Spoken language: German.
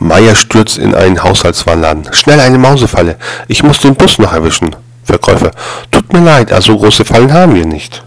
Meier stürzt in einen Haushaltswarenladen. Schnell eine Mausefalle. Ich muss den Bus noch erwischen. Verkäufer. Tut mir leid, also große Fallen haben wir nicht.